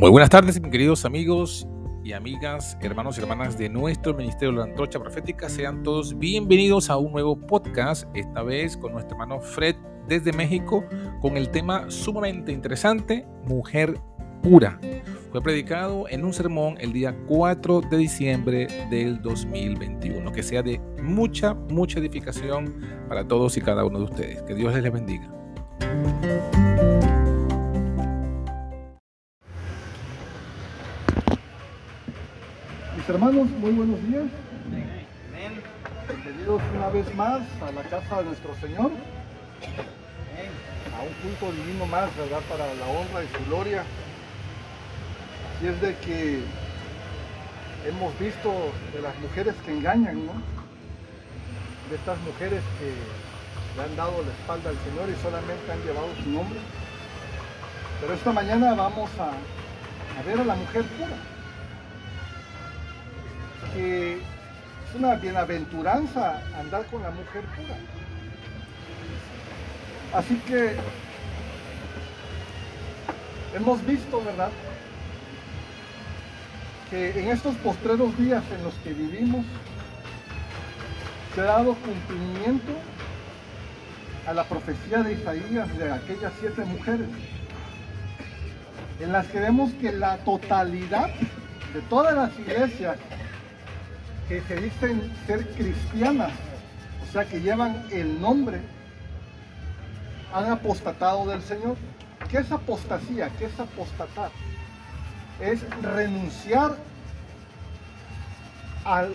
Muy buenas tardes, mis queridos amigos y amigas, hermanos y hermanas de nuestro Ministerio de la Antorcha Profética. Sean todos bienvenidos a un nuevo podcast, esta vez con nuestro hermano Fred desde México, con el tema sumamente interesante, Mujer Pura. Fue predicado en un sermón el día 4 de diciembre del 2021. Que sea de mucha, mucha edificación para todos y cada uno de ustedes. Que Dios les bendiga. Hermanos, muy buenos días. Bienvenidos una vez más a la casa de nuestro Señor. A un culto divino más, ¿verdad? Para la honra y su gloria. Así es de que hemos visto de las mujeres que engañan, ¿no? De estas mujeres que le han dado la espalda al Señor y solamente han llevado su nombre. Pero esta mañana vamos a, a ver a la mujer pura que es una bienaventuranza andar con la mujer pura. Así que hemos visto, ¿verdad? Que en estos postreros días en los que vivimos se ha dado cumplimiento a la profecía de Isaías de aquellas siete mujeres, en las que vemos que la totalidad de todas las iglesias que se dicen ser cristianas, o sea que llevan el nombre, han apostatado del Señor. ¿Qué es apostasía? ¿Qué es apostatar? Es renunciar a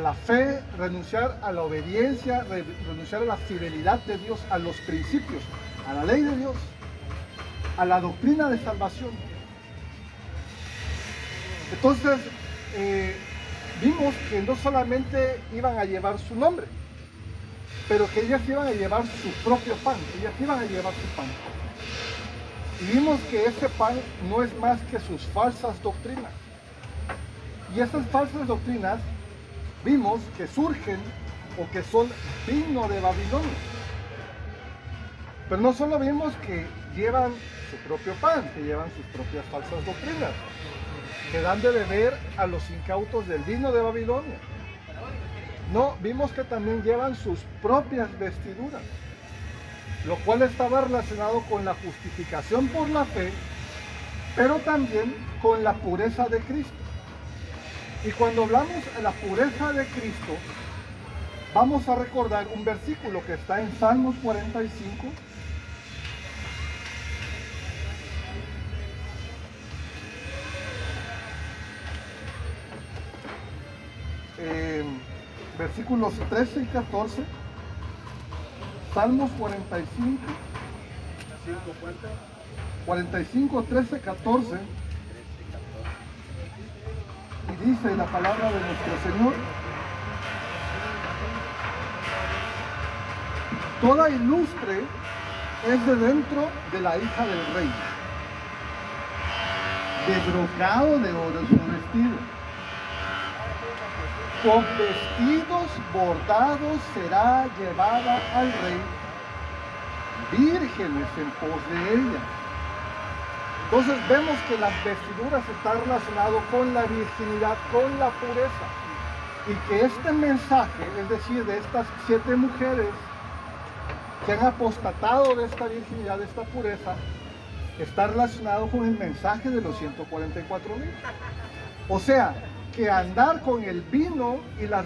la fe, renunciar a la obediencia, re, renunciar a la fidelidad de Dios, a los principios, a la ley de Dios, a la doctrina de salvación. Entonces, eh, vimos que no solamente iban a llevar su nombre, pero que ellas iban a llevar su propio pan, ellas iban a llevar su pan. Y vimos que ese pan no es más que sus falsas doctrinas. Y esas falsas doctrinas vimos que surgen o que son vino de Babilonia. Pero no solo vimos que llevan su propio pan, que llevan sus propias falsas doctrinas, que dan de beber a los incautos del vino de Babilonia. No, vimos que también llevan sus propias vestiduras, lo cual estaba relacionado con la justificación por la fe, pero también con la pureza de Cristo. Y cuando hablamos de la pureza de Cristo, vamos a recordar un versículo que está en Salmos 45, eh, versículos 13 y 14, Salmos 45, 45, 13, 14, y dice la palabra de nuestro Señor, toda ilustre es de dentro de la hija del rey, de brocado de oro su vestido con vestidos bordados será llevada al rey, vírgenes en pos de ella. Entonces vemos que las vestiduras están relacionadas con la virginidad, con la pureza. Y que este mensaje, es decir, de estas siete mujeres que han apostatado de esta virginidad, de esta pureza, está relacionado con el mensaje de los 144 mil. O sea, que andar con el vino y las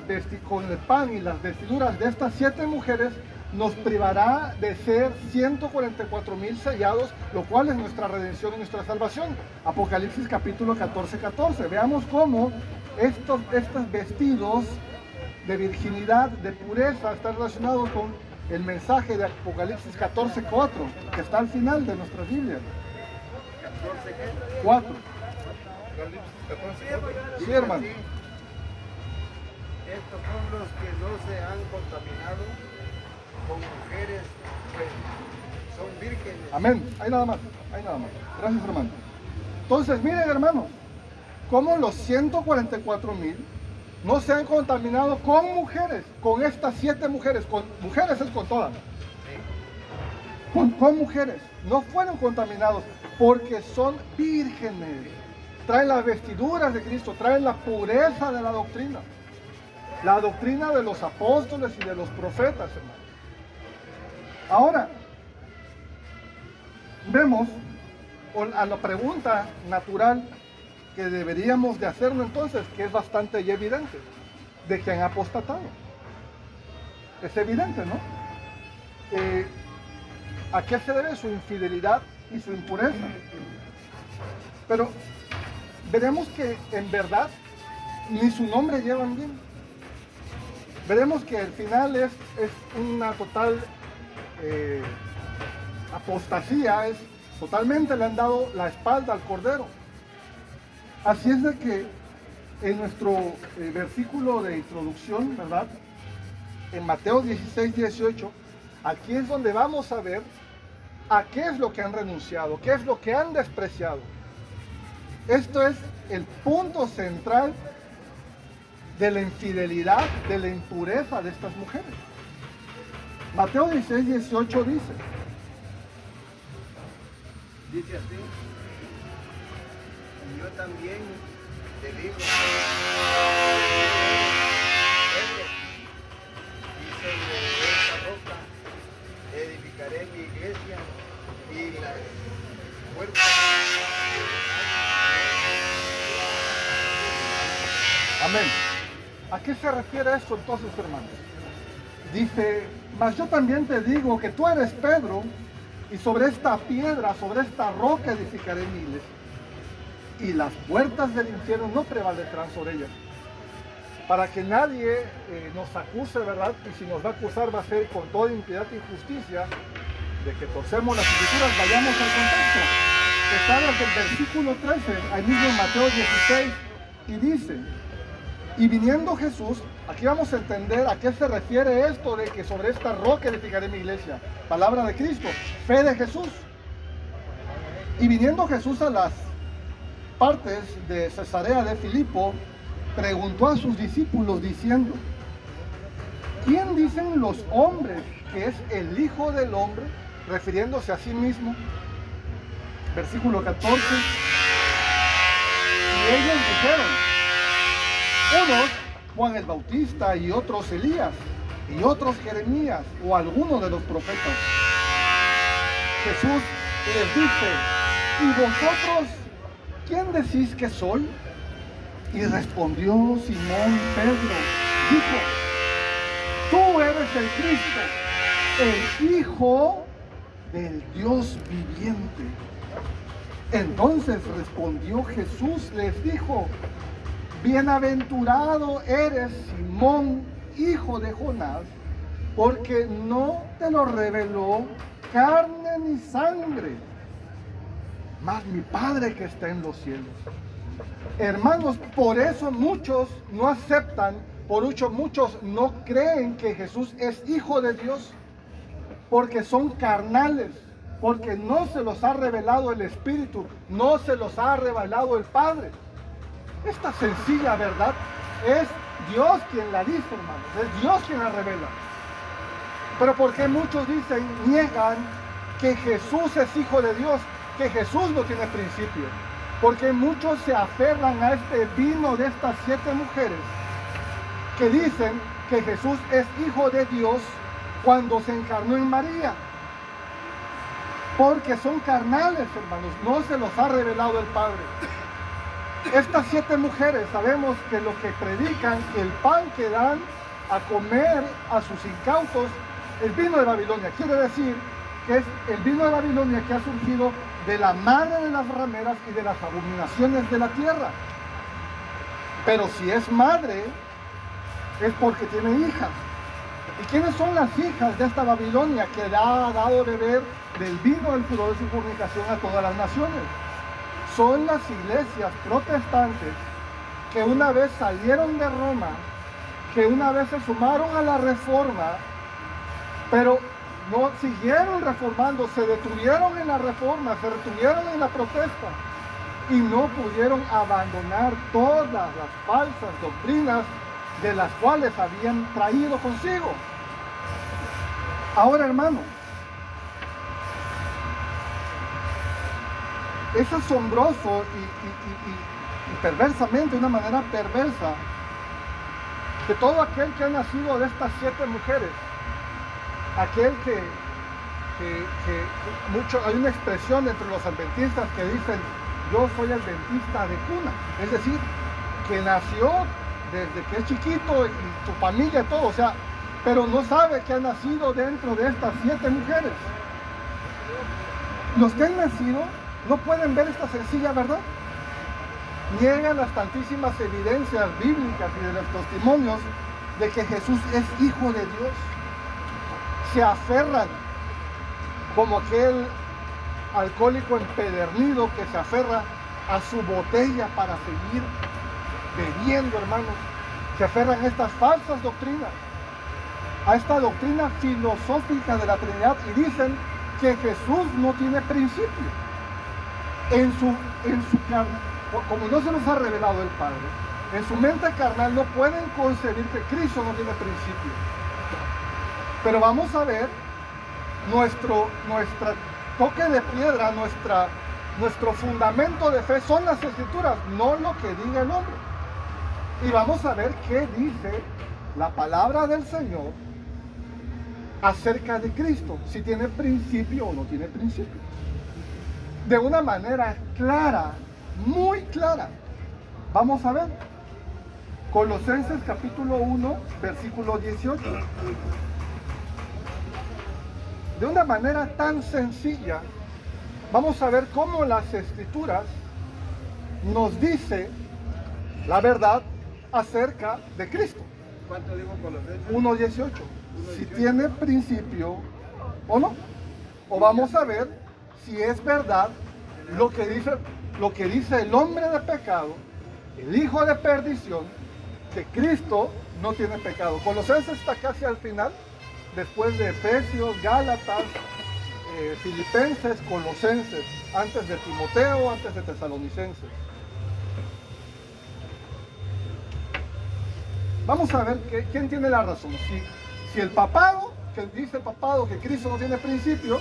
con el pan y las vestiduras de estas siete mujeres nos privará de ser 144 mil sellados, lo cual es nuestra redención y nuestra salvación. Apocalipsis capítulo 14, 14. Veamos cómo estos, estos vestidos de virginidad, de pureza, están relacionados con el mensaje de Apocalipsis 14, 4, que está al final de nuestra Biblia. 4. Sí, hermano. Estos son los que no se han contaminado con mujeres, pues son vírgenes. Amén. Ahí nada más. Ahí nada más. Gracias, hermano. Entonces, miren, hermanos, cómo los 144 mil no se han contaminado con mujeres, con estas siete mujeres, con mujeres es con todas. Con, con mujeres, no fueron contaminados porque son vírgenes traen las vestiduras de Cristo, traen la pureza de la doctrina. La doctrina de los apóstoles y de los profetas, hermano. Ahora, vemos a la pregunta natural que deberíamos de hacernos entonces, que es bastante evidente, de que han apostatado. Es evidente, ¿no? Eh, ¿A qué se debe su infidelidad y su impureza? Pero veremos que en verdad ni su nombre llevan bien. Veremos que al final es, es una total eh, apostasía, es totalmente le han dado la espalda al Cordero. Así es de que en nuestro eh, versículo de introducción, ¿verdad? En Mateo 16, 18, aquí es donde vamos a ver a qué es lo que han renunciado, qué es lo que han despreciado. Esto es el punto central de la infidelidad, de la impureza de estas mujeres. Mateo 16, 18 dice, dice así, y yo también te digo, qué se refiere esto entonces, hermanos? Dice, mas yo también te digo que tú eres Pedro, y sobre esta piedra, sobre esta roca edificaré mi iglesia. Y las puertas del infierno no prevalecerán sobre ella. Para que nadie eh, nos acuse, ¿verdad? Y si nos va a acusar va a ser con toda impiedad e injusticia de que torcemos las escrituras, vayamos al contexto. Está desde el versículo 13, ahí mismo en Mateo 16, y dice, y viniendo Jesús, aquí vamos a entender a qué se refiere esto de que sobre esta roca edificaré mi iglesia. Palabra de Cristo, fe de Jesús. Y viniendo Jesús a las partes de Cesarea de Filipo, preguntó a sus discípulos diciendo, ¿quién dicen los hombres que es el Hijo del Hombre? Refiriéndose a sí mismo. Versículo 14. Y ellos dijeron, unos Juan el Bautista y otros Elías y otros Jeremías o alguno de los profetas. Jesús les dice, ¿y vosotros quién decís que soy? Y respondió Simón Pedro, dijo, tú eres el Cristo, el Hijo del Dios viviente. Entonces respondió Jesús, les dijo, Bienaventurado eres Simón, hijo de Jonás, porque no te lo reveló carne ni sangre, más mi Padre que está en los cielos. Hermanos, por eso muchos no aceptan, por mucho muchos no creen que Jesús es hijo de Dios, porque son carnales, porque no se los ha revelado el Espíritu, no se los ha revelado el Padre. Esta sencilla verdad es Dios quien la dice, hermanos. Es Dios quien la revela. Pero ¿por qué muchos dicen, niegan que Jesús es hijo de Dios? Que Jesús no tiene principio. Porque muchos se aferran a este vino de estas siete mujeres que dicen que Jesús es hijo de Dios cuando se encarnó en María. Porque son carnales, hermanos. No se los ha revelado el Padre. Estas siete mujeres sabemos que lo que predican, el pan que dan a comer a sus incautos, el vino de Babilonia. Quiere decir que es el vino de Babilonia que ha surgido de la madre de las rameras y de las abominaciones de la tierra. Pero si es madre, es porque tiene hijas. ¿Y quiénes son las hijas de esta Babilonia que ha dado beber del vino del furor de su fornicación a todas las naciones? Son las iglesias protestantes que una vez salieron de Roma, que una vez se sumaron a la reforma, pero no siguieron reformando, se detuvieron en la reforma, se detuvieron en la protesta y no pudieron abandonar todas las falsas doctrinas de las cuales habían traído consigo. Ahora, hermano, es asombroso y, perversamente, de una manera perversa, que todo aquel que ha nacido de estas siete mujeres, aquel que, que- que mucho, hay una expresión entre los adventistas que dicen, yo soy adventista de cuna, es decir, que nació desde que es chiquito y su familia y todo, o sea, pero no sabe que ha nacido dentro de estas siete mujeres. Los que han nacido no pueden ver esta sencilla verdad. Niegan las tantísimas evidencias bíblicas y de los testimonios de que Jesús es hijo de Dios. Se aferran como aquel alcohólico empedernido que se aferra a su botella para seguir bebiendo, hermanos. Se aferran a estas falsas doctrinas, a esta doctrina filosófica de la Trinidad y dicen que Jesús no tiene principio. En su, en su carne, como no se nos ha revelado el Padre, en su mente carnal no pueden concebir que Cristo no tiene principio. Pero vamos a ver nuestro toque de piedra, nuestra, nuestro fundamento de fe son las escrituras, no lo que diga el hombre. Y vamos a ver qué dice la palabra del Señor acerca de Cristo, si tiene principio o no tiene principio. De una manera clara, muy clara. Vamos a ver. Colosenses capítulo 1, versículo 18. De una manera tan sencilla, vamos a ver cómo las escrituras nos dice la verdad acerca de Cristo. ¿Cuánto digo Colosenses? 1.18. Si tiene principio o no. O vamos a ver si es verdad lo que dice, lo que dice el hombre de pecado, el hijo de perdición, que Cristo no tiene pecado. Colosenses está casi al final, después de Efesios, Gálatas, eh, Filipenses, Colosenses, antes de Timoteo, antes de Tesalonicenses. Vamos a ver que- quién tiene la razón. Si, si el papado, que dice el papado que Cristo no tiene principio,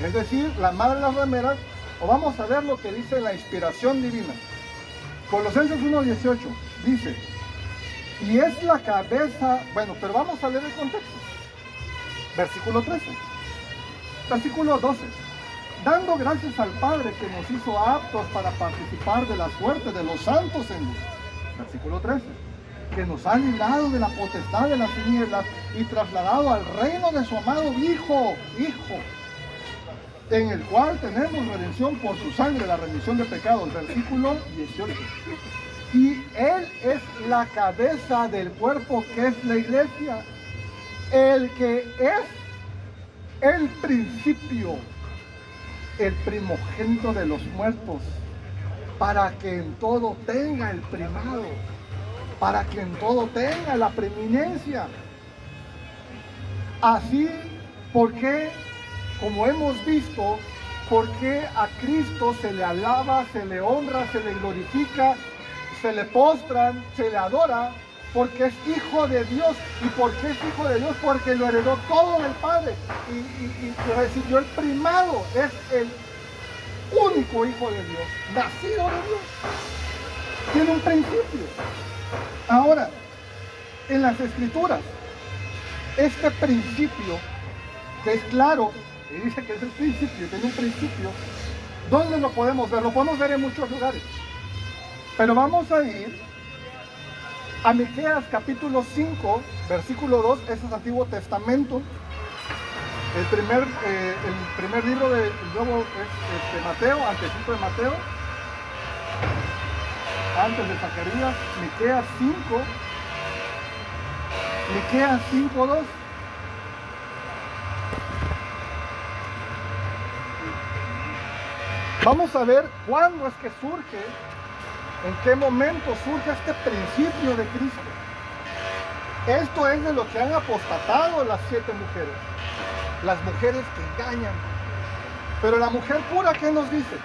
es decir, la madre de las rameras, o vamos a ver lo que dice la inspiración divina. Colosenses 1.18 dice, y es la cabeza, bueno, pero vamos a leer el contexto. Versículo 13. Versículo 12. Dando gracias al Padre que nos hizo aptos para participar de la suerte de los santos en luz. Versículo 13 que nos ha librado de la potestad de las tinieblas y trasladado al reino de su amado Hijo, Hijo, en el cual tenemos redención por su sangre, la remisión de pecados, versículo 18. Y Él es la cabeza del cuerpo que es la iglesia, el que es el principio, el primogénito de los muertos, para que en todo tenga el primado para que en todo tenga la preeminencia. Así, porque, como hemos visto, porque a Cristo se le alaba, se le honra, se le glorifica, se le postran, se le adora, porque es hijo de Dios. ¿Y por qué es hijo de Dios? Porque lo heredó todo del Padre y, y- y recibió el primado, es el único hijo de Dios, nacido de Dios. Tiene un principio. Ahora, en las escrituras, este principio, que es claro, y dice que es el principio, tiene un principio, ¿dónde lo podemos ver? Lo podemos ver en muchos lugares. Pero vamos a ir a Miqueas capítulo 5, versículo 2, ese es Antiguo Testamento. El primer, eh, el primer libro del Nuevo es este, Mateo, antecito de Mateo antes de Zacarías, Miqueas 5, Miqueas 5, 2. Vamos a ver cuándo es que surge, en qué momento surge este principio de Cristo. Esto es de lo que han apostatado las siete mujeres, las mujeres que engañan. Pero la mujer pura, ¿qué nos dice?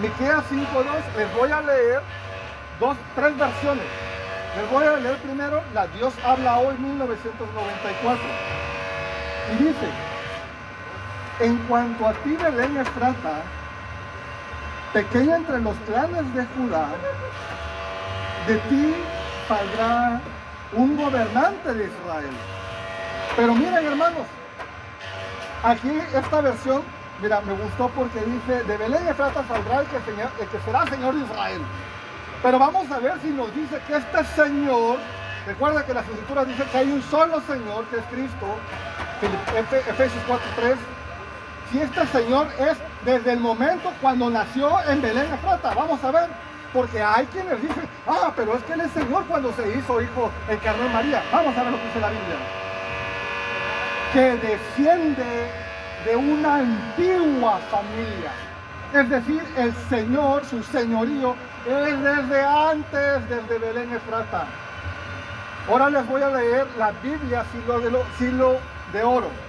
Miqueas 5.2, les voy a leer dos, tres versiones. Les voy a leer primero la Dios habla hoy 1994. Y dice, en cuanto a ti Belén Efrata, pequeña entre los clanes de Judá, de ti saldrá un gobernante de Israel. Pero miren hermanos, aquí esta versión, mira, me gustó porque dice, de Belén Efrata saldrá el que, el que será Señor de Israel. Pero vamos a ver si nos dice que este Señor, recuerda que las escrituras dicen que hay un solo Señor, que es Cristo, Efesios 4.3, si este Señor es desde el momento cuando nació en Belén Efrata, vamos a ver, porque hay quienes dicen, ah, pero es que Él es Señor cuando se hizo hijo en carne María. Vamos a ver lo que dice la Biblia. Que desciende de una antigua familia. Es decir, el Señor, su señorío, es desde antes, desde Belén Efrata. Ahora les voy a leer la Biblia, silo de, silo de oro.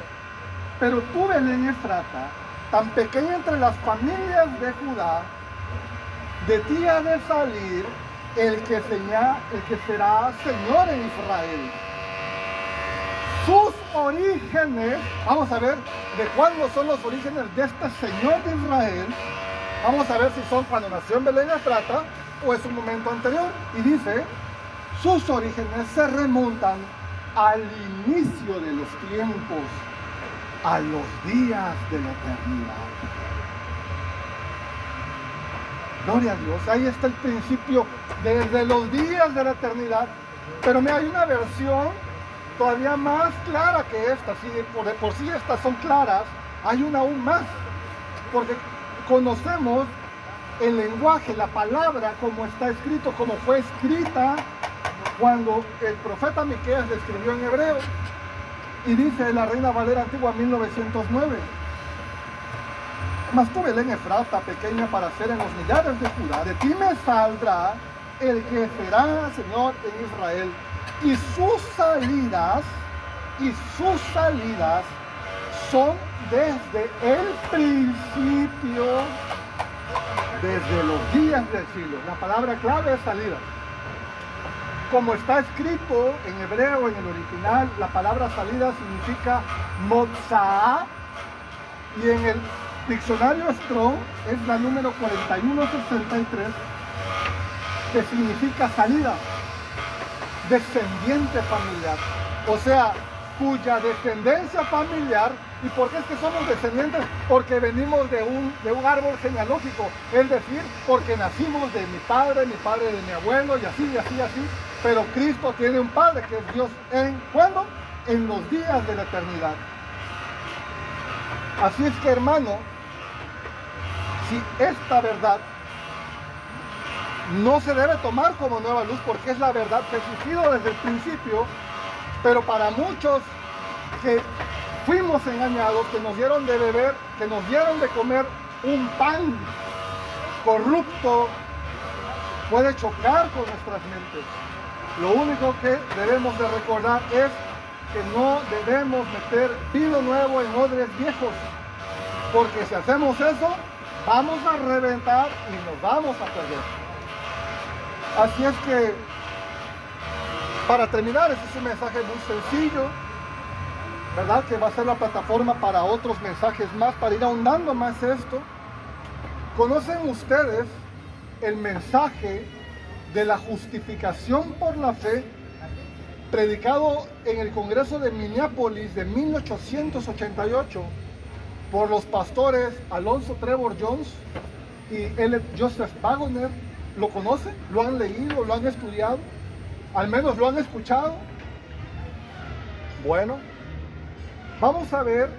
Pero tú, Belén Efrata, tan pequeña entre las familias de Judá, de ti ha de salir el que, el que será Señor en Israel. Sus orígenes, vamos a ver de cuándo son los orígenes de este Señor de Israel. Vamos a ver si son cuando nació en Belén Efrata o es un momento anterior. Y dice, sus orígenes se remontan al inicio de los tiempos, a los días de la eternidad. Gloria a Dios, ahí está el principio desde los días de la eternidad. Pero me hay una versión todavía más clara que esta. Si por, de por sí estas son claras, hay una aún más. Porque conocemos el lenguaje, la palabra, como está escrito, como fue escrita cuando el profeta Miqueas le escribió en hebreo. Y dice la Reina Valera Antigua 1909. Mas tú, Belén Efrata, pequeña para ser en los millares de Judá, de ti me saldrá el que será Señor en Israel. Y sus salidas, y sus salidas son desde el principio, desde los días del siglo. La palabra clave es salida. Como está escrito en hebreo, en el original, la palabra salida significa mozaa y en el Diccionario Strong es la número 4163, que significa salida, descendiente familiar. O sea, cuya descendencia familiar, ¿y por qué es que somos descendientes? Porque venimos de un, de un árbol genealógico, es decir, porque nacimos de mi padre, mi padre de mi abuelo, y así, y así, y así. Pero Cristo tiene un padre que es Dios. ¿En cuándo? En los días de la eternidad. Así es que hermano, si esta verdad no se debe tomar como nueva luz porque es la verdad que ha desde el principio, pero para muchos que fuimos engañados, que nos dieron de beber, que nos dieron de comer un pan corrupto, puede chocar con nuestras mentes. Lo único que debemos de recordar es que no debemos meter vino nuevo en odres viejos, porque si hacemos eso, vamos a reventar y nos vamos a perder. Así es que, para terminar, este es un mensaje muy sencillo, ¿verdad? Que va a ser la plataforma para otros mensajes más, para ir ahondando más esto. ¿Conocen ustedes el mensaje de la justificación por la fe predicado en el Congreso de Minneapolis de 1888? por los pastores Alonso Trevor Jones y. Joseph Wagoner. ¿Lo conocen? ¿Lo han leído? ¿Lo han estudiado? ¿Al menos lo han escuchado? Bueno, vamos a ver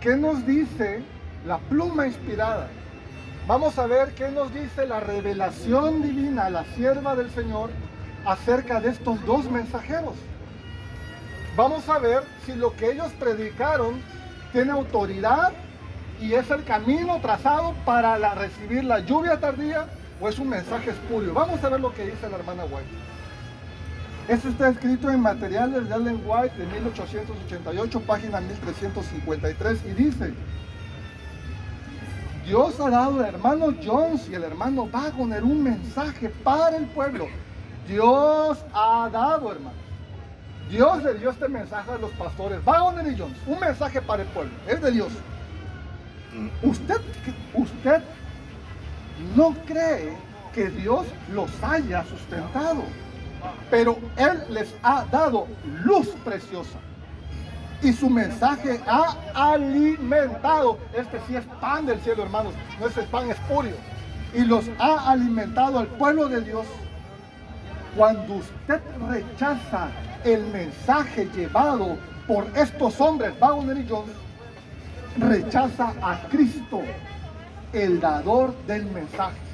qué nos dice la pluma inspirada. Vamos a ver qué nos dice la revelación divina, la sierva del Señor, acerca de estos dos mensajeros. Vamos a ver si lo que ellos predicaron tiene autoridad y es el camino trazado para recibir la lluvia tardía o es un mensaje espurio. Vamos a ver lo que dice la hermana White. Esto está escrito en materiales de Allen White de 1888, página 1353, y dice, Dios ha dado al hermano Jones y al hermano Wagner un mensaje para el pueblo. Dios ha dado, hermano. Dios le dio este mensaje a los pastores, Wagner y Jones, un mensaje para el pueblo, es de Dios. Usted, usted no cree que Dios los haya sustentado, pero Él les ha dado luz preciosa y su mensaje ha alimentado. Este sí es pan del cielo, hermanos, no es pan espurio. Y los ha alimentado al pueblo de Dios. Cuando usted rechaza el mensaje llevado por estos hombres, Wagner y John, rechaza a Cristo, el dador del mensaje.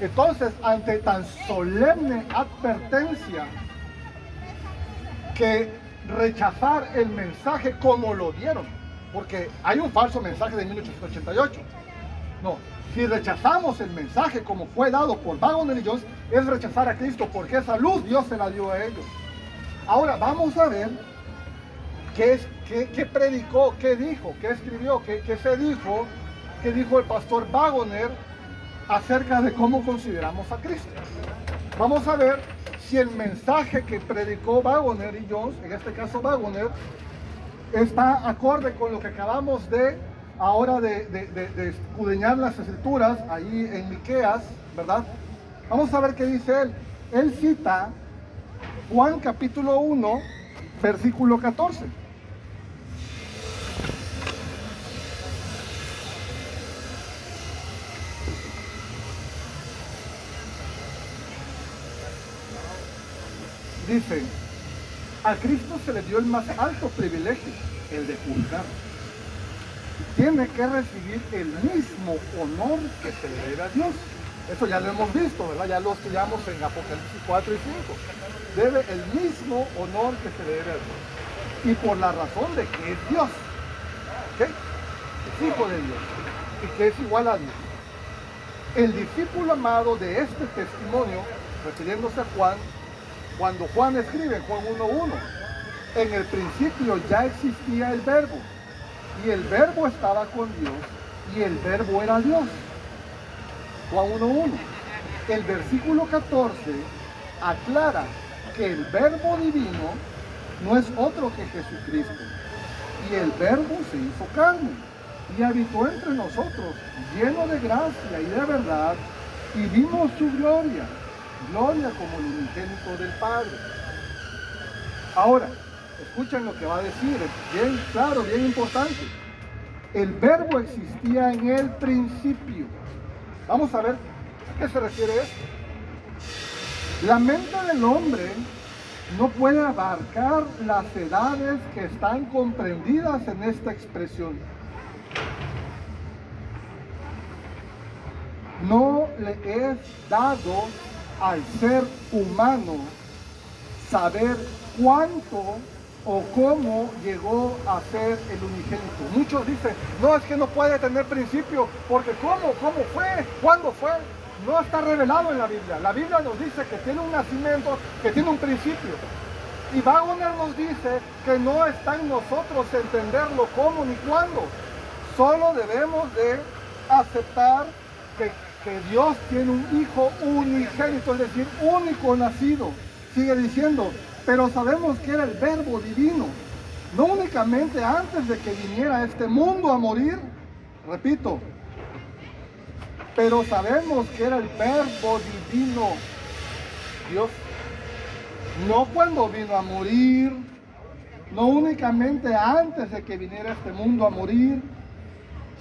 Entonces, ante tan solemne advertencia que rechazar el mensaje como lo dieron, porque hay un falso mensaje de 1888. No, si rechazamos el mensaje como fue dado por Wagner y Jones, es rechazar a Cristo, porque esa luz Dios se la dio a ellos. Ahora vamos a ver qué, es, qué, predicó, qué dijo, qué escribió, qué, qué, se dijo, qué dijo el pastor Wagner acerca de cómo consideramos a Cristo. Vamos a ver si el mensaje que predicó Wagner y Jones, en este caso Wagner, está acorde con lo que acabamos de ahora de, las escrituras ahí en Miqueas, ¿verdad? Vamos a ver qué dice él. Él cita Juan capítulo 1, versículo 14. Dice, a Cristo se le dio el más alto privilegio, el de juzgar. Tiene que recibir el mismo honor que se le debe a Dios. Eso ya lo hemos visto, ¿verdad? Ya lo estudiamos en Apocalipsis 4 y 5. Debe el mismo honor que se le debe a Dios. Y por la razón de que es Dios. ¿Ok? Es hijo de Dios. Y que es igual a Dios. El discípulo amado de este testimonio, refiriéndose a Juan, cuando Juan escribe, Juan 1.1, en el principio ya existía el verbo, y el verbo estaba con Dios, y el verbo era Dios. Juan 1.1. El versículo 14 aclara que el verbo divino no es otro que Jesucristo. Y el verbo se hizo carne y habitó entre nosotros, lleno de gracia y de verdad, y vimos su gloria gloria como el unigénito del Padre. Ahora, escuchen lo que va a decir, es bien claro, bien importante. El verbo existía en el principio. Vamos a ver a qué se refiere esto. La mente del hombre no puede abarcar las edades que están comprendidas en esta expresión. No le es dado al ser humano saber cuánto o cómo llegó a ser el unigénito. Muchos dicen, no, es que no puede tener principio, porque ¿cómo? ¿Cómo fue? ¿Cuándo fue? No está revelado en la Biblia. La Biblia nos dice que tiene un nacimiento, que tiene un principio. Y Wagner nos dice que no está en nosotros entenderlo cómo ni cuándo. Solo debemos de aceptar que que Dios tiene un hijo unigénito, es decir, único nacido. Sigue diciendo, pero sabemos que era el verbo divino. No únicamente antes de que viniera a este mundo a morir, repito, pero sabemos que era el verbo divino. Dios, no cuando vino a morir, no únicamente antes de que viniera a este mundo a morir,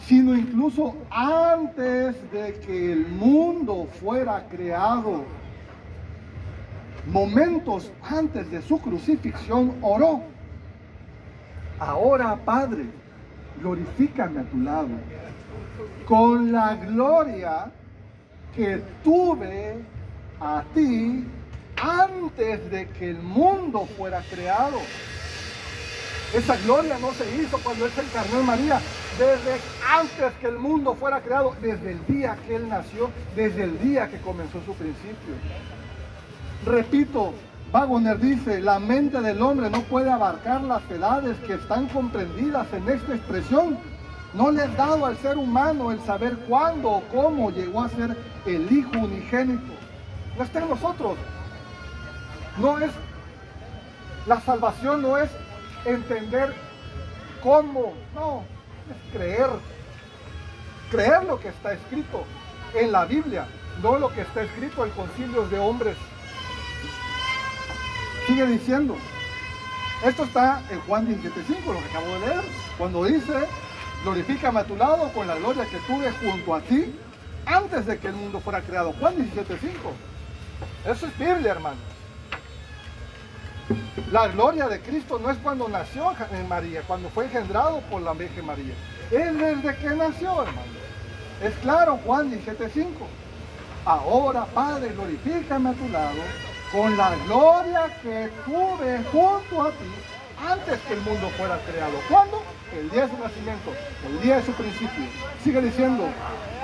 sino incluso antes de que el mundo fuera creado. Momentos antes de su crucifixión oró. Ahora, Padre, glorifícame a tu lado con la gloria que tuve a ti antes de que el mundo fuera creado. Esa gloria no se hizo cuando Él se encarnó en María, desde antes que el mundo fuera creado, desde el día que Él nació, desde el día que comenzó su principio. Repito, Wagner dice, la mente del hombre no puede abarcar las edades que están comprendidas en esta expresión. No le es dado al ser humano el saber cuándo o cómo llegó a ser el Hijo unigénito. No está en nosotros. No es, la salvación no es entender cómo, no, es creer, creer lo que está escrito. en la Biblia, no lo que está escrito en concilios de hombres. Sigue diciendo, esto está en Juan 17.5, lo que acabo de leer, cuando dice, glorifícame a tu lado con la gloria que tuve junto a ti antes de que el mundo fuera creado. Juan 17.5. Eso es Biblia, hermano. La gloria de Cristo no es cuando nació en María, cuando fue engendrado por la Virgen María. Es desde que nació, hermano. Es claro, Juan 17.5. Ahora, Padre, glorifícame a tu lado con la gloria que tuve junto a ti antes que el mundo fuera creado. ¿Cuándo? El día de su nacimiento, el día de su principio. Sigue diciendo,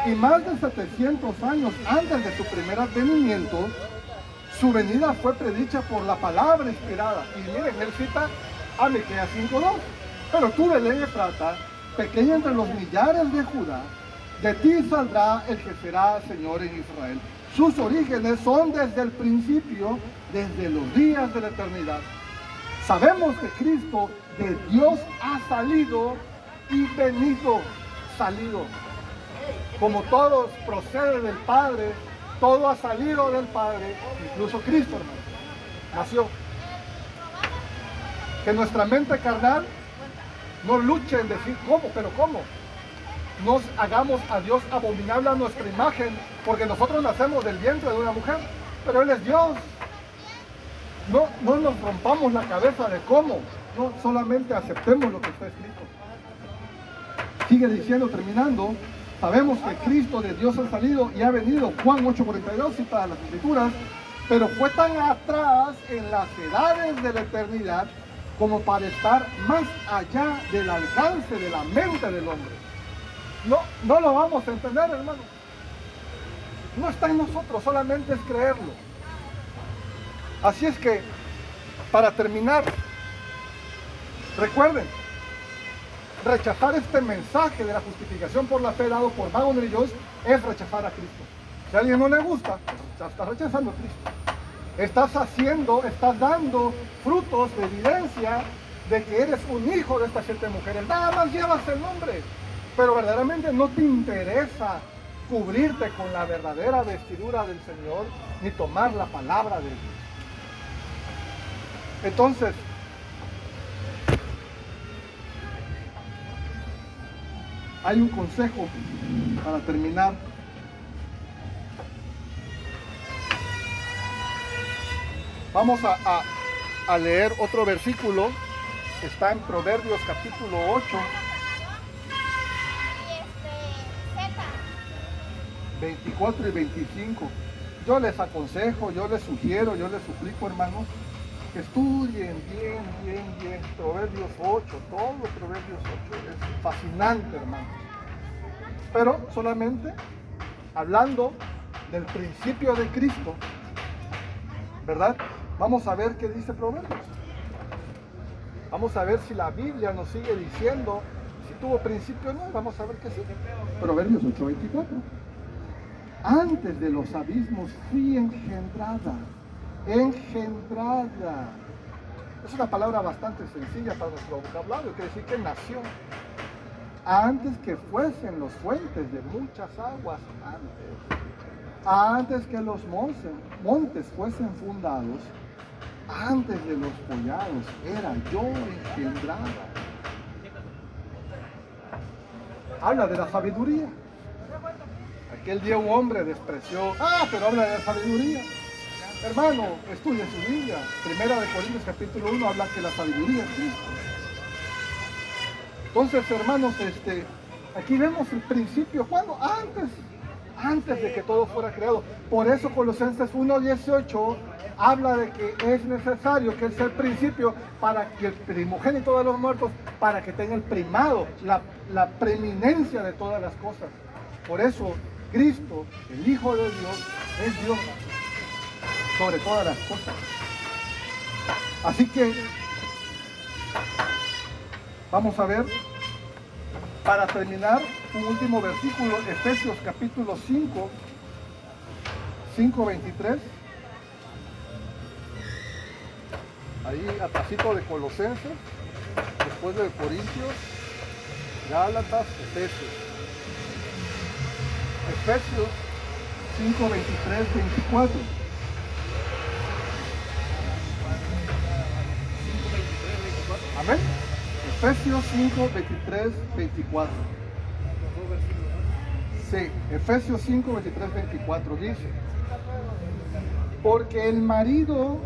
y más de 700 años antes de su primer advenimiento, su venida fue predicha por la palabra inspirada. Y miren, él cita a Miqueas 5.2. Pero tú, Belén Efrata, pequeña entre los millares de Judá, de ti saldrá el que será Señor en Israel. Sus orígenes son desde el principio, desde los días de la eternidad. Sabemos que Cristo de Dios ha salido y venido, salido. Como todos procede del Padre, todo ha salido del Padre, incluso Cristo, hermano. Nació. Que nuestra mente carnal no luche en decir cómo, pero cómo. Nos hagamos a Dios abominable a nuestra imagen, porque nosotros nacemos del vientre de una mujer, pero Él es Dios. No, no nos rompamos la cabeza de cómo, no solamente aceptemos lo que está escrito. Sigue diciendo, terminando, sabemos que Cristo de Dios ha salido y ha venido, Juan 8:42 cita las escrituras, pero fue tan atrás en las edades de la eternidad como para estar más allá del alcance de la mente del hombre. No, no lo vamos a entender, hermano. No está en nosotros, solamente es creerlo. Así es que, para terminar, recuerden, rechazar este mensaje de la justificación por la fe dado por Wagner y Joyce es rechazar a Cristo. Si a alguien no le gusta, pues, está rechazando a Cristo. Estás haciendo, estás dando frutos de evidencia de que eres un hijo de estas siete mujeres. Nada más llevas el nombre, pero verdaderamente no te interesa cubrirte con la verdadera vestidura del Señor ni tomar la palabra de Dios. Entonces, hay un consejo para terminar. Vamos a, a- leer otro versículo. Está en Proverbios capítulo 8, Y este, Z. 24 y 25. Yo les aconsejo, yo les sugiero, yo les suplico, hermanos, estudien bien, bien, bien Proverbios 8, todo Proverbios 8. Es fascinante, hermanos. Pero solamente hablando del principio de Cristo, ¿verdad? Vamos a ver qué dice Proverbios. Vamos a ver si la Biblia nos sigue diciendo si tuvo principio o no. Vamos a ver que sí. Proverbios 8, 24 antes de los abismos fui engendrada, engendrada. Es una palabra bastante sencilla para nuestro vocabulario, quiere decir que nació. Antes que fuesen los fuentes de muchas aguas, antes. Antes que los montes, fuesen fundados, antes de los follados, era yo engendrada. Habla de la sabiduría. Aquel día un hombre despreció, ah, pero habla de la sabiduría. Hermano, estudia su Biblia. Primera de Corintios capítulo 1 habla que la sabiduría es Cristo. Entonces, hermanos, este, aquí vemos el principio. ¿Cuándo? Antes, antes de que todo fuera creado. Por eso Colosenses 1.18 habla de que es necesario que sea el principio para que el primogénito de los muertos, para que tenga el primado, la, la preeminencia de todas las cosas. Por eso Cristo, el Hijo de Dios, es Dios sobre todas las cosas. Así que vamos a ver, para terminar, un último versículo, Efesios capítulo 5, 5, 23. Ahí atrásito de Colosenses, después de Corintios, Gálatas, Efesios. Efesios 5, 23, 24. Amén. Efesios 5, 23, 24. Sí, Efesios 5, 23, 24 dice, porque el marido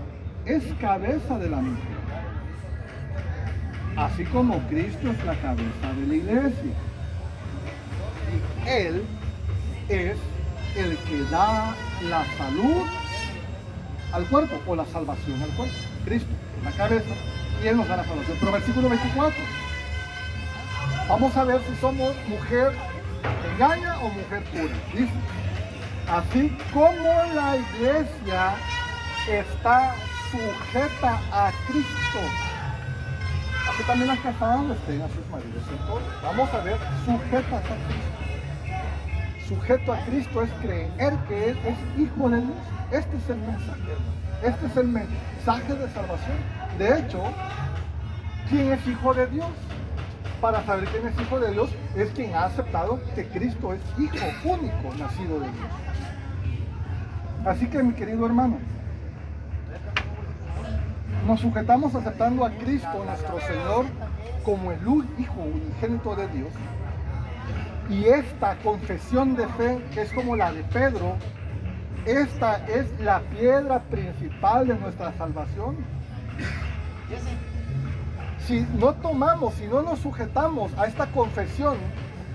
es cabeza de la mujer, así como Cristo es la cabeza de la iglesia. Y Él es el que da la salud al cuerpo o la salvación al cuerpo. Cristo, la cabeza, y Él nos da la salvación. Pero versículo 24. Vamos a ver si somos mujer engaña o mujer pura. Dice, así como la iglesia está sujeta a Cristo, así también las casadas estén a sus maridos en todo. Vamos a ver, sujetas a Cristo. Sujeto a Cristo es creer que Él es hijo de Dios. Este es el mensaje. Este es el mensaje de salvación. De hecho, ¿quién es hijo de Dios? para saber quién es hijo de Dios es quien ha aceptado que Cristo es hijo único nacido de Dios. Así que mi querido hermano, nos sujetamos aceptando a Cristo nuestro Señor como el Hijo unigénito de Dios. Y esta confesión de fe, que es como la de Pedro, esta es la piedra principal de nuestra salvación si no tomamos, si no nos sujetamos a esta confesión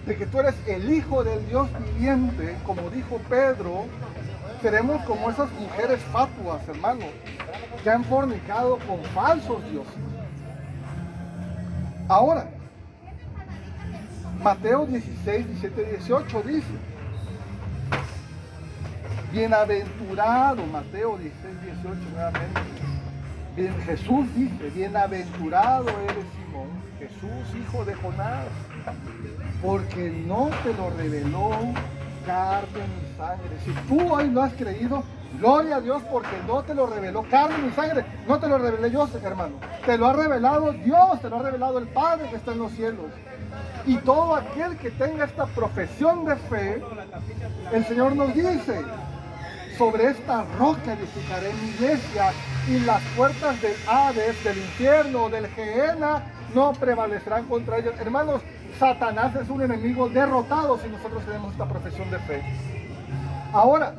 de que tú eres el Hijo del Dios viviente, como dijo Pedro, seremos como esas mujeres fatuas, hermano, que han fornicado con falsos dioses. Ahora, Mateo 16, 17, 18 dice, bienaventurado, Mateo 16, 18 nuevamente, Jesús dice, bienaventurado eres Simón, Jesús hijo de Jonás, porque no te lo reveló carne ni sangre. Si tú hoy no has creído, gloria a Dios porque no te lo reveló carne ni sangre. No te lo revelé yo, hermano. Te lo ha revelado Dios, te lo ha revelado el Padre que está en los cielos. Y todo aquel que tenga esta profesión de fe, el Señor nos dice, sobre esta roca edificaré mi iglesia y las puertas del Hades, del infierno, del Gehenna, no prevalecerán contra ellos. Hermanos, Satanás es un enemigo derrotado si nosotros tenemos esta profesión de fe. Ahora,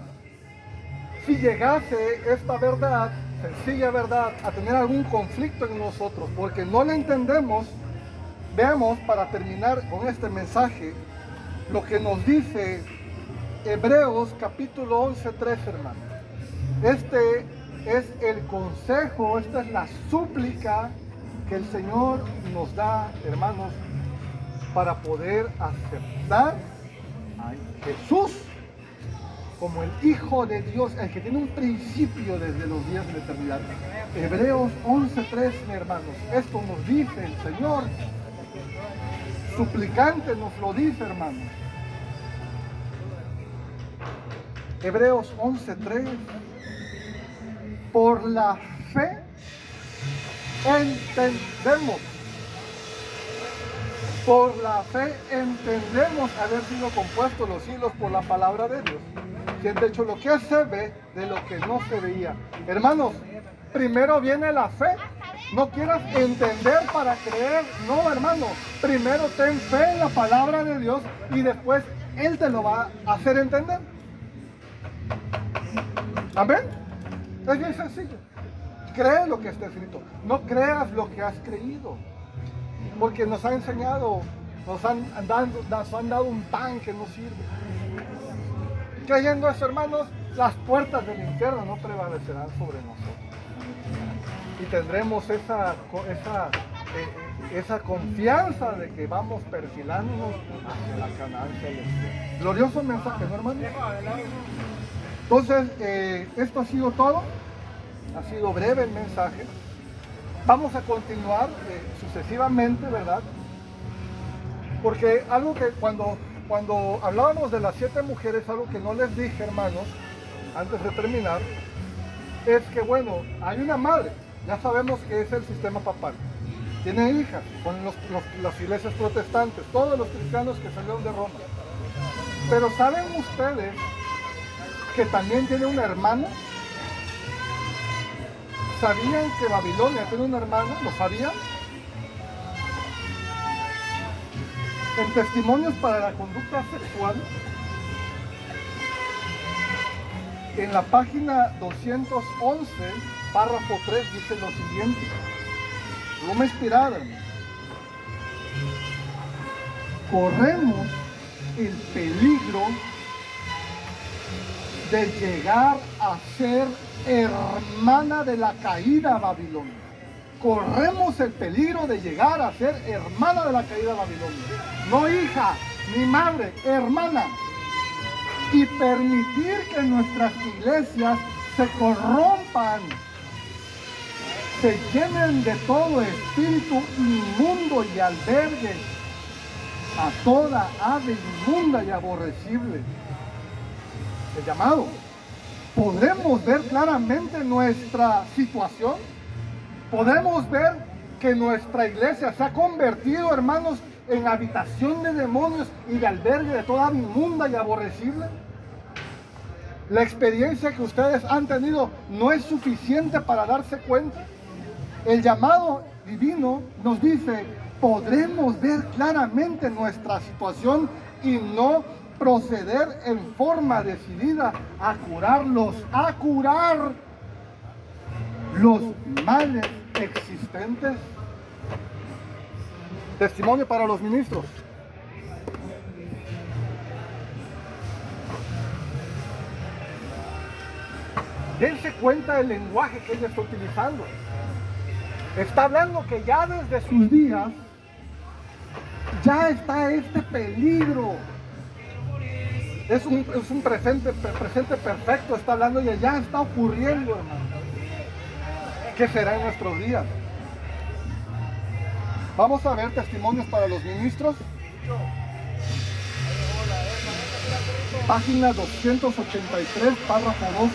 si llegase esta verdad, sencilla verdad, a tener algún conflicto en nosotros, porque no la entendemos, veamos para terminar con este mensaje lo que nos dice Hebreos capítulo 11, 3, hermano. Este es el consejo, esta es la súplica que el Señor nos da, hermanos, para poder aceptar a Jesús como el Hijo de Dios, el que tiene un principio desde los días de la eternidad. Hebreos 11.3, hermanos, esto nos dice el Señor, suplicante nos lo dice, hermanos. Hebreos 11:3. Por la fe entendemos. Por la fe entendemos haber sido compuestos los hilos por la palabra de Dios. De hecho lo que se ve de lo que no se veía. Hermanos, primero viene la fe. No quieras entender para creer. No, hermano. Primero ten fe en la palabra de Dios y después Él te lo va a hacer entender. Amén. Es bien sencillo. Cree lo que está escrito. No creas lo que has creído. Porque nos ha enseñado, nos han, dado, nos han dado un pan que no sirve. Creyendo eso, hermanos, las puertas del infierno no prevalecerán sobre nosotros. Y tendremos esa, esa, eh, esa confianza de que vamos perfilándonos hacia la Canaán celestial. Glorioso mensaje, ¿no, hermanos? Entonces, eh, esto ha sido todo. Ha sido breve el mensaje. Vamos a continuar eh, sucesivamente, ¿verdad? Porque algo que cuando, cuando hablábamos de las siete mujeres, algo que no les dije, hermanos, antes de terminar, es que, bueno, hay una madre, ya sabemos que es el sistema papal. Tiene hijas, con las iglesias protestantes, todos los cristianos que salieron de Roma. Pero ¿saben ustedes que también tiene una hermana? ¿Sabían que Babilonia tiene una hermana? ¿Lo sabían? En testimonios para la conducta sexual, en la página 211, párrafo 3, dice lo siguiente. Roma inspirada. Corremos el peligro de llegar a ser hermana de la caída Babilonia. Corremos el peligro de llegar a ser hermana de la caída Babilonia. No hija, ni madre, hermana. Y permitir que nuestras iglesias se corrompan, se llenen de todo espíritu inmundo y albergue a toda ave inmunda y aborrecible. Llamado. ¿Podremos ver claramente nuestra situación? ¿Podemos ver que nuestra iglesia se ha convertido, hermanos, en habitación de demonios y de albergue de toda inmunda y aborrecible? La experiencia que ustedes han tenido no es suficiente para darse cuenta. El llamado divino nos dice, podremos ver claramente nuestra situación y no proceder en forma decidida a curarlos, a curar los males existentes. Testimonio para los ministros. Dense cuenta del lenguaje que ella está utilizando. Está hablando que ya desde sus días ya está este peligro. Es un, es un presente, presente perfecto, está hablando y ya está ocurriendo, hermano. ¿Qué será en nuestros días? Vamos a ver testimonios para los ministros. Página 283, párrafo 2.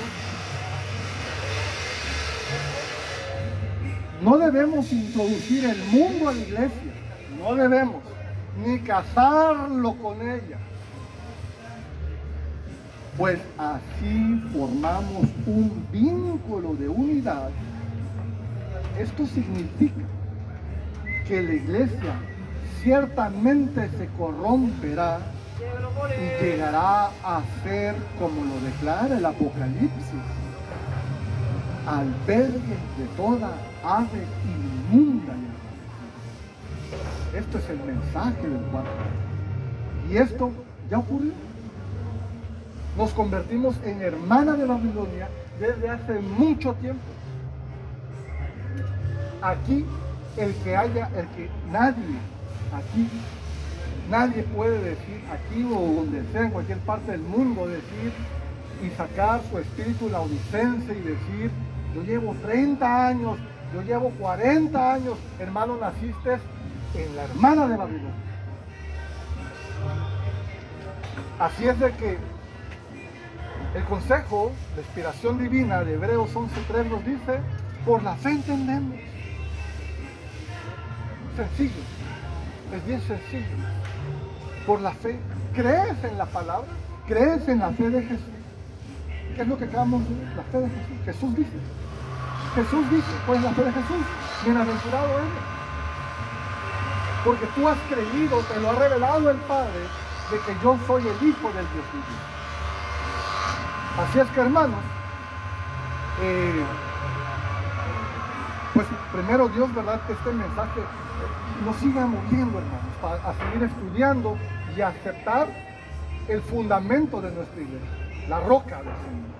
No debemos introducir el mundo a la iglesia. No debemos. Ni casarlo con ella. Pues así formamos un vínculo de unidad. Esto significa que la iglesia ciertamente se corromperá y llegará a ser, como lo declara el Apocalipsis, albergue de toda ave inmunda. Esto es el mensaje del cuarto. Y esto ya ocurrió. Nos convertimos en hermana de Babilonia desde hace mucho tiempo. Aquí el que haya, el que nadie, aquí, nadie puede decir, aquí o donde sea, en cualquier parte del mundo, decir y sacar su espíritu laudicense y decir, yo llevo 30 años, yo llevo 40 años, hermano, naciste en la hermana de Babilonia. Así es de que el consejo de inspiración divina de Hebreos 11.3 nos dice, por la fe entendemos. Sencillo, es bien sencillo. Por la fe, crees en la palabra, crees en la fe de Jesús. ¿Qué es lo que acabamos de ver? La fe de Jesús. Jesús dice. Jesús dice, pues la fe de Jesús, bienaventurado eres. Porque tú has creído, te lo ha revelado el Padre, de que yo soy el Hijo del Dios vivo. Así es que hermanos, eh, pues primero Dios, ¿verdad? Que este mensaje nos siga moviendo, hermanos, para a seguir estudiando y aceptar el fundamento de nuestra iglesia, la roca del Señor.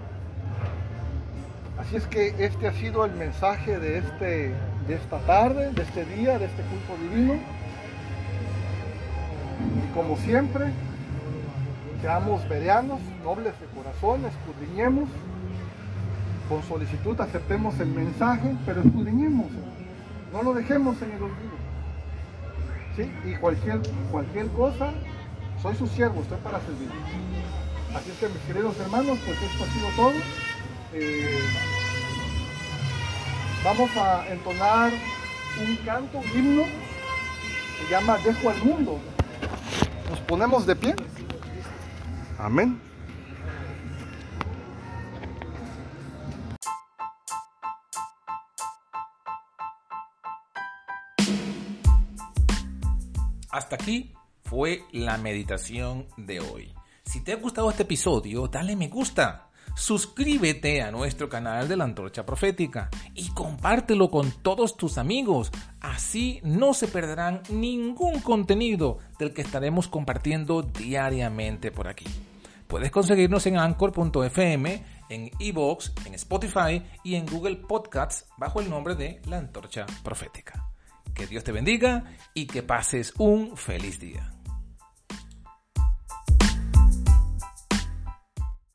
Así es que este ha sido el mensaje de, este, de esta tarde, de este día, de este culto divino. Y como siempre, seamos verianos, nobles de corazón, escudriñemos, con solicitud aceptemos el mensaje, pero escudriñemos, no lo dejemos en el olvido. ¿Sí? Y cualquier, cualquier cosa, soy su siervo, estoy para servir. Así es que mis queridos hermanos, pues esto ha sido todo. Eh, vamos a entonar un canto, un himno, se llama Dejo al mundo. Nos ponemos de pie. Amén. Hasta aquí fue la meditación de hoy. Si te ha gustado este episodio, dale me gusta. Suscríbete a nuestro canal de la Antorcha Profética y compártelo con todos tus amigos. Así no se perderán ningún contenido del que estaremos compartiendo diariamente por aquí. Puedes conseguirnos en anchor.fm, en evox, en Spotify y en Google Podcasts bajo el nombre de La Antorcha Profética. Que Dios te bendiga y que pases un feliz día.